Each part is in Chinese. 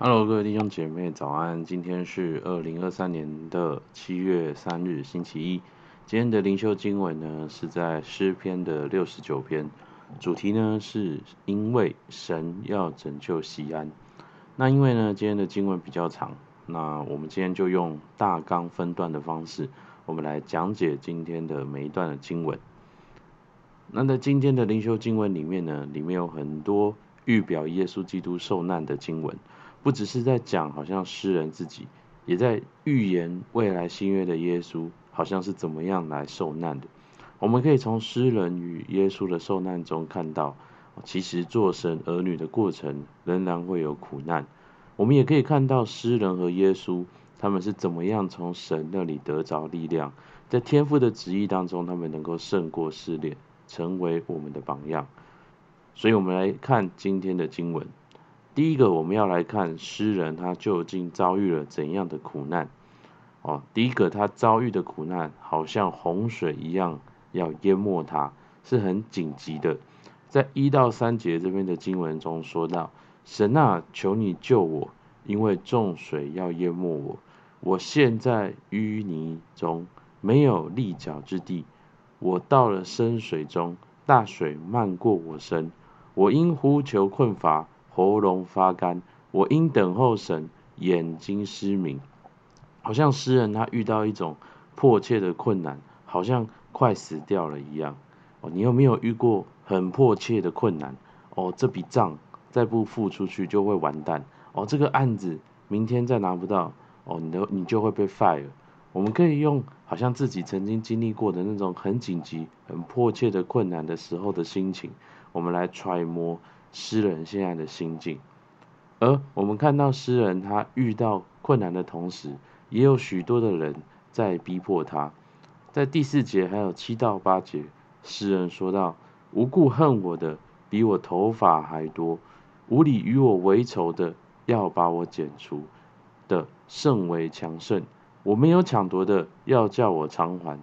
Hello，各位弟兄姐妹，早安！今天是二零二三年的七月三日，星期一。今天的灵修经文呢，是在诗篇的六十九篇，主题呢是因为神要拯救西安。那因为呢，今天的经文比较长，那我们今天就用大纲分段的方式，我们来讲解今天的每一段的经文。那在今天的灵修经文里面呢，里面有很多预表耶稣基督受难的经文。不只是在讲，好像诗人自己也在预言未来新约的耶稣，好像是怎么样来受难的。我们可以从诗人与耶稣的受难中看到，其实做神儿女的过程仍然会有苦难。我们也可以看到诗人和耶稣他们是怎么样从神那里得着力量，在天父的旨意当中，他们能够胜过试炼，成为我们的榜样。所以，我们来看今天的经文。第一个，我们要来看诗人他究竟遭遇了怎样的苦难哦。第一个，他遭遇的苦难好像洪水一样要淹没他，是很紧急的。在一到三节这边的经文中说到：“神啊，求你救我，因为众水要淹没我，我陷在淤泥中，没有立脚之地。我到了深水中，大水漫过我身，我因呼求困乏。”喉咙发干，我因等候神，眼睛失明，好像诗人他遇到一种迫切的困难，好像快死掉了一样。哦，你有没有遇过很迫切的困难？哦，这笔账再不付出去就会完蛋。哦，这个案子明天再拿不到，哦，你的你就会被 fire。我们可以用好像自己曾经经历过的那种很紧急、很迫切的困难的时候的心情，我们来揣摩。诗人现在的心境，而我们看到诗人他遇到困难的同时，也有许多的人在逼迫他。在第四节还有七到八节，诗人说道：“无故恨我的比我头发还多，无理与我为仇的要把我剪除的甚为强盛。我没有抢夺的要叫我偿还，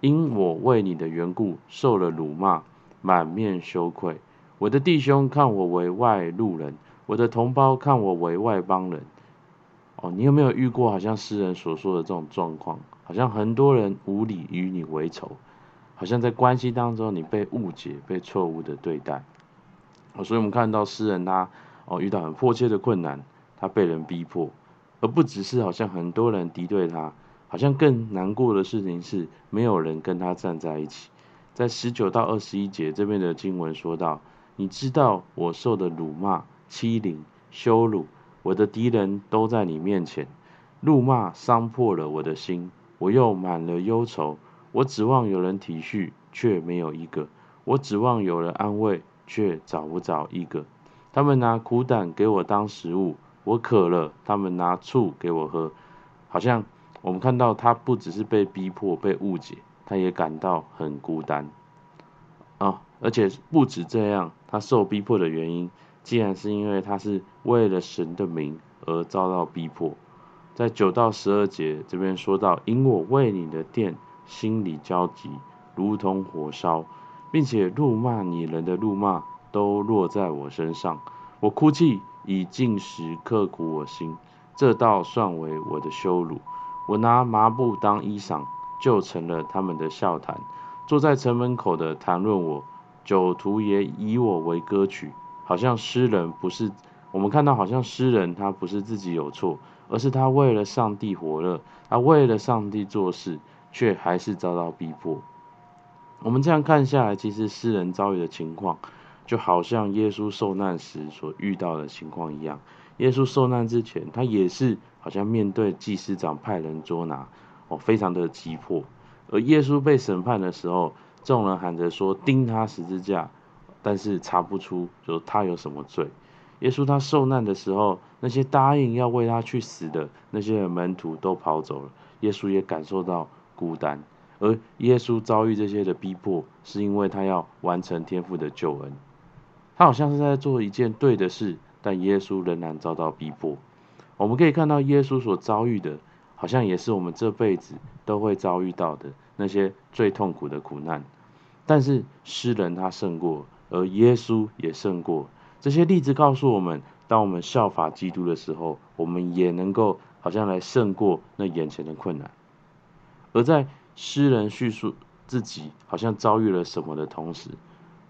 因我为你的缘故受了辱骂，满面羞愧。”我的弟兄看我为外路人，我的同胞看我为外邦人。哦，你有没有遇过好像诗人所说的这种状况？好像很多人无理与你为仇，好像在关系当中你被误解、被错误的对待。哦，所以我们看到诗人他哦遇到很迫切的困难，他被人逼迫，而不只是好像很多人敌对他，好像更难过的事情是没有人跟他站在一起。在十九到二十一节这边的经文说到。你知道我受的辱骂、欺凌、羞辱，我的敌人都在你面前，怒骂伤破了我的心，我又满了忧愁。我指望有人体恤，却没有一个；我指望有人安慰，却找不着一个。他们拿苦胆给我当食物，我渴了，他们拿醋给我喝。好像我们看到他不只是被逼迫、被误解，他也感到很孤单啊。而且不止这样，他受逼迫的原因，竟然是因为他是为了神的名而遭到逼迫。在九到十二节这边说到，因我为你的殿心里焦急，如同火烧，并且怒骂你人的怒骂都落在我身上，我哭泣以进食刻苦我心，这倒算为我的羞辱。我拿麻布当衣裳，就成了他们的笑谈，坐在城门口的谈论我。酒徒也以我为歌曲，好像诗人不是我们看到，好像诗人他不是自己有错，而是他为了上帝火热，他为了上帝做事，却还是遭到逼迫。我们这样看下来，其实诗人遭遇的情况，就好像耶稣受难时所遇到的情况一样。耶稣受难之前，他也是好像面对祭司长派人捉拿，哦，非常的急迫。而耶稣被审判的时候，众人喊着说钉他十字架，但是查不出就他有什么罪。耶稣他受难的时候，那些答应要为他去死的那些门徒都跑走了，耶稣也感受到孤单。而耶稣遭遇这些的逼迫，是因为他要完成天父的救恩。他好像是在做一件对的事，但耶稣仍然遭到逼迫。我们可以看到耶稣所遭遇的，好像也是我们这辈子都会遭遇到的那些最痛苦的苦难。但是诗人他胜过，而耶稣也胜过。这些例子告诉我们，当我们效法基督的时候，我们也能够好像来胜过那眼前的困难。而在诗人叙述自己好像遭遇了什么的同时，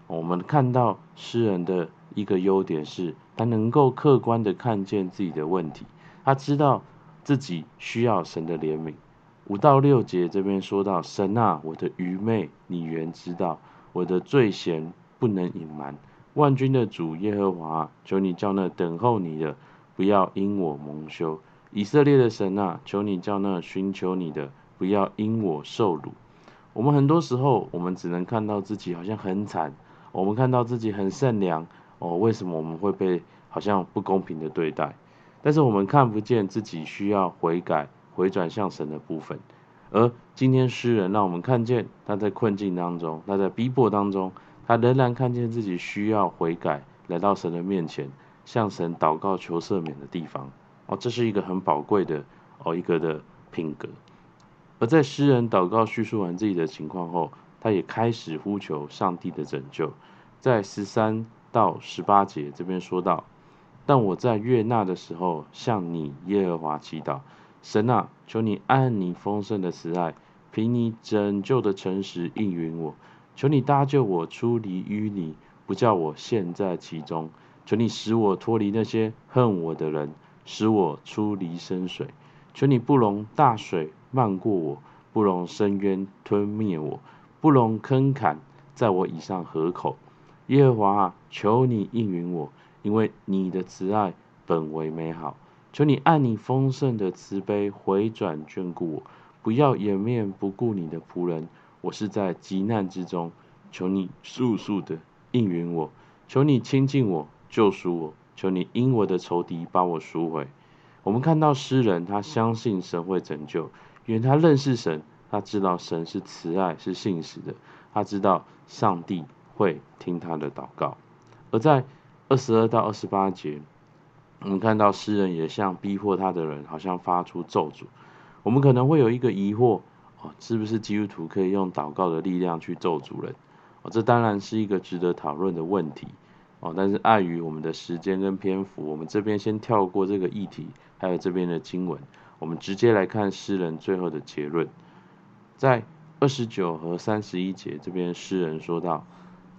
我们看到诗人的一个优点是，他能够客观的看见自己的问题，他知道自己需要神的怜悯。五到六节这边说到：“神啊，我的愚昧你原知道，我的罪嫌不能隐瞒。万军的主耶和华，求你叫那等候你的不要因我蒙羞。以色列的神啊，求你叫那寻求你的不要因我受辱。”我们很多时候，我们只能看到自己好像很惨，我们看到自己很善良哦，为什么我们会被好像不公平的对待？但是我们看不见自己需要悔改。回转向神的部分，而今天诗人让我们看见他在困境当中，他在逼迫当中，他仍然看见自己需要悔改，来到神的面前，向神祷告求赦免的地方。哦，这是一个很宝贵的哦一个的品格。而在诗人祷告叙述完自己的情况后，他也开始呼求上帝的拯救。在十三到十八节这边说到：“但我在悦纳的时候，向你耶和华祈祷。”神啊，求你按你丰盛的慈爱，凭你拯救的诚实应允我。求你搭救我出离淤泥，不叫我陷在其中。求你使我脱离那些恨我的人，使我出离深水。求你不容大水漫过我，不容深渊吞灭我，不容坑坎在我以上合口。耶和华啊，求你应允我，因为你的慈爱本为美好。求你按你丰盛的慈悲回转眷顾我，不要掩面不顾你的仆人。我是在急难之中，求你速速的应允我，求你亲近我，救赎我，求你因我的仇敌把我赎回。我们看到诗人，他相信神会拯救，因为他认识神，他知道神是慈爱是信实的，他知道上帝会听他的祷告。而在二十二到二十八节。我们看到诗人也向逼迫他的人，好像发出咒诅。我们可能会有一个疑惑：哦，是不是基督徒可以用祷告的力量去咒诅人？哦，这当然是一个值得讨论的问题。哦，但是碍于我们的时间跟篇幅，我们这边先跳过这个议题，还有这边的经文，我们直接来看诗人最后的结论。在二十九和三十一节这边，诗人说道：“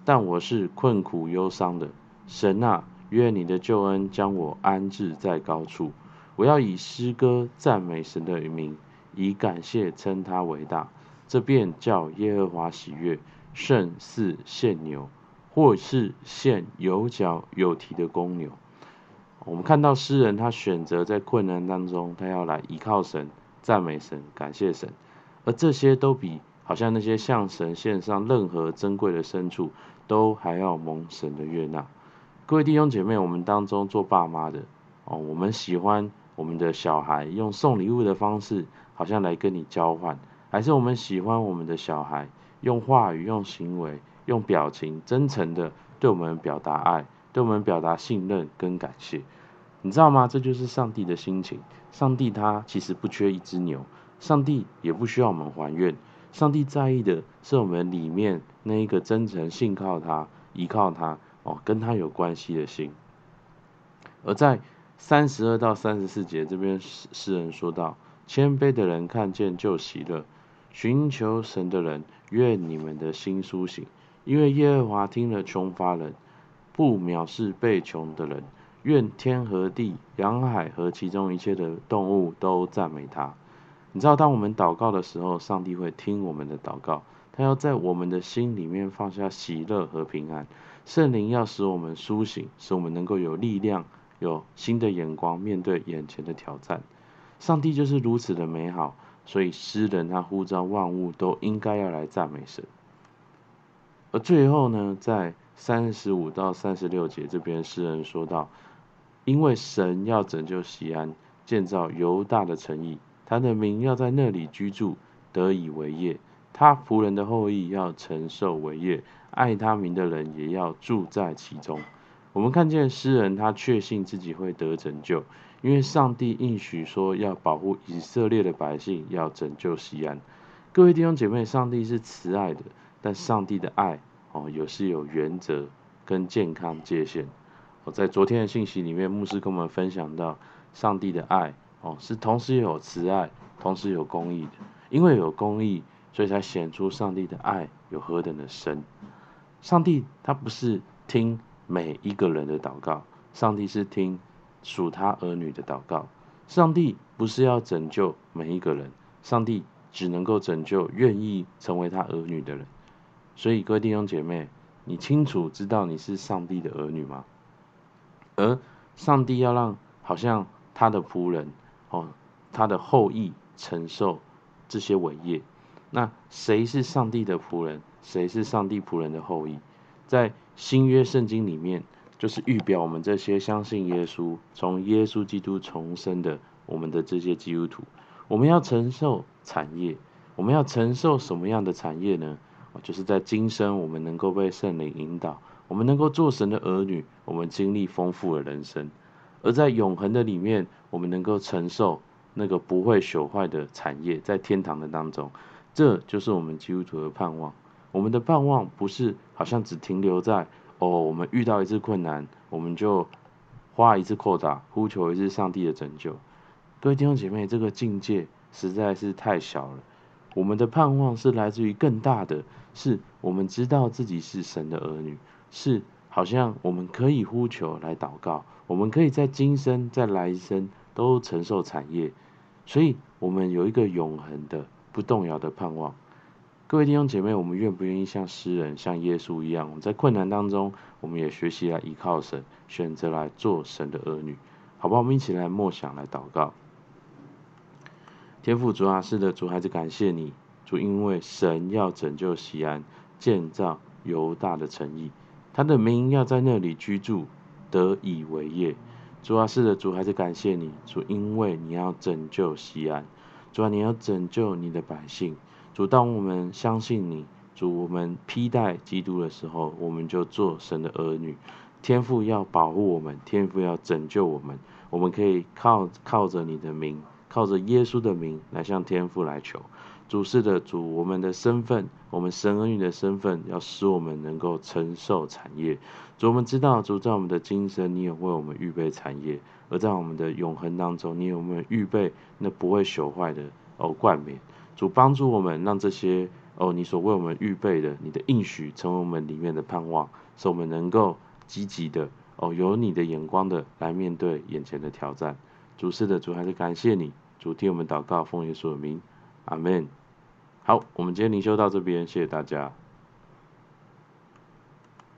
但我是困苦忧伤的，神啊。”愿你的救恩将我安置在高处，我要以诗歌赞美神的名，以感谢称他为大。这便叫耶和华喜悦，胜似献牛，或是献有角有蹄的公牛。我们看到诗人他选择在困难当中，他要来依靠神、赞美神、感谢神，而这些都比好像那些向神献上任何珍贵的牲畜，都还要蒙神的悦纳。各位弟兄姐妹，我们当中做爸妈的哦，我们喜欢我们的小孩用送礼物的方式，好像来跟你交换，还是我们喜欢我们的小孩用话语、用行为、用表情，真诚的对我们表达爱，对我们表达信任跟感谢？你知道吗？这就是上帝的心情。上帝他其实不缺一只牛，上帝也不需要我们还愿，上帝在意的是我们里面那一个真诚信靠他、依靠他。哦，跟他有关系的心。而在三十二到三十四节这边，诗诗人说道：谦卑的人看见就喜乐，寻求神的人，愿你们的心苏醒。因为耶和华听了穷乏人，不藐视被穷的人。愿天和地、洋海和其中一切的动物都赞美他。你知道，当我们祷告的时候，上帝会听我们的祷告，他要在我们的心里面放下喜乐和平安。圣灵要使我们苏醒，使我们能够有力量、有新的眼光面对眼前的挑战。上帝就是如此的美好，所以诗人他呼召万物都应该要来赞美神。而最后呢，在三十五到三十六节这边，诗人说道：因为神要拯救西安，建造犹大的城邑，他的名要在那里居住，得以为业。他仆人的后裔要承受为业。爱他名的人也要住在其中。我们看见诗人，他确信自己会得拯救，因为上帝应许说要保护以色列的百姓，要拯救西安。各位弟兄姐妹，上帝是慈爱的，但上帝的爱哦，有是有原则跟健康界限。我在昨天的信息里面，牧师跟我们分享到，上帝的爱哦，是同时有慈爱，同时有公义的。因为有公义，所以才显出上帝的爱有何等的深。上帝他不是听每一个人的祷告，上帝是听属他儿女的祷告。上帝不是要拯救每一个人，上帝只能够拯救愿意成为他儿女的人。所以各位弟兄姐妹，你清楚知道你是上帝的儿女吗？而上帝要让好像他的仆人哦，他的后裔承受这些伟业。那谁是上帝的仆人？谁是上帝仆人的后裔？在新约圣经里面，就是预表我们这些相信耶稣、从耶稣基督重生的我们的这些基督徒，我们要承受产业。我们要承受什么样的产业呢？就是在今生，我们能够被圣灵引导，我们能够做神的儿女，我们经历丰富的人生；而在永恒的里面，我们能够承受那个不会朽坏的产业，在天堂的当中，这就是我们基督徒的盼望。我们的盼望不是好像只停留在哦，我们遇到一次困难，我们就花一次扩大，呼求一次上帝的拯救。各位弟兄姐妹，这个境界实在是太小了。我们的盼望是来自于更大的，是我们知道自己是神的儿女，是好像我们可以呼求来祷告，我们可以在今生、在来生都承受产业，所以我们有一个永恒的、不动摇的盼望。各位弟兄姐妹，我们愿不愿意像诗人、像耶稣一样，我们在困难当中，我们也学习来依靠神，选择来做神的儿女，好不好？我们一起来默想、来祷告。天父主啊，是的，主孩子感谢你，主因为神要拯救西安，建造犹大的城邑，他的名要在那里居住，得以为业。主啊，是的，主孩子感谢你，主因为你要拯救西安，主啊，你要拯救你的百姓。主，当我们相信你，主我们披戴基督的时候，我们就做神的儿女。天父要保护我们，天父要拯救我们，我们可以靠靠着你的名。靠着耶稣的名来向天父来求，主是的主，我们的身份，我们神儿女的身份，要使我们能够承受产业。主，我们知道，主在我们的今生，你有为我们预备产业；而在我们的永恒当中，你有没有预备那不会朽坏的哦冠冕？主帮助我们，让这些哦你所为我们预备的，你的应许成为我们里面的盼望，使我们能够积极的哦有你的眼光的来面对眼前的挑战。主是的，主还是感谢你，主替我们祷告，奉耶稣的名，阿门。好，我们今天灵修到这边，谢谢大家。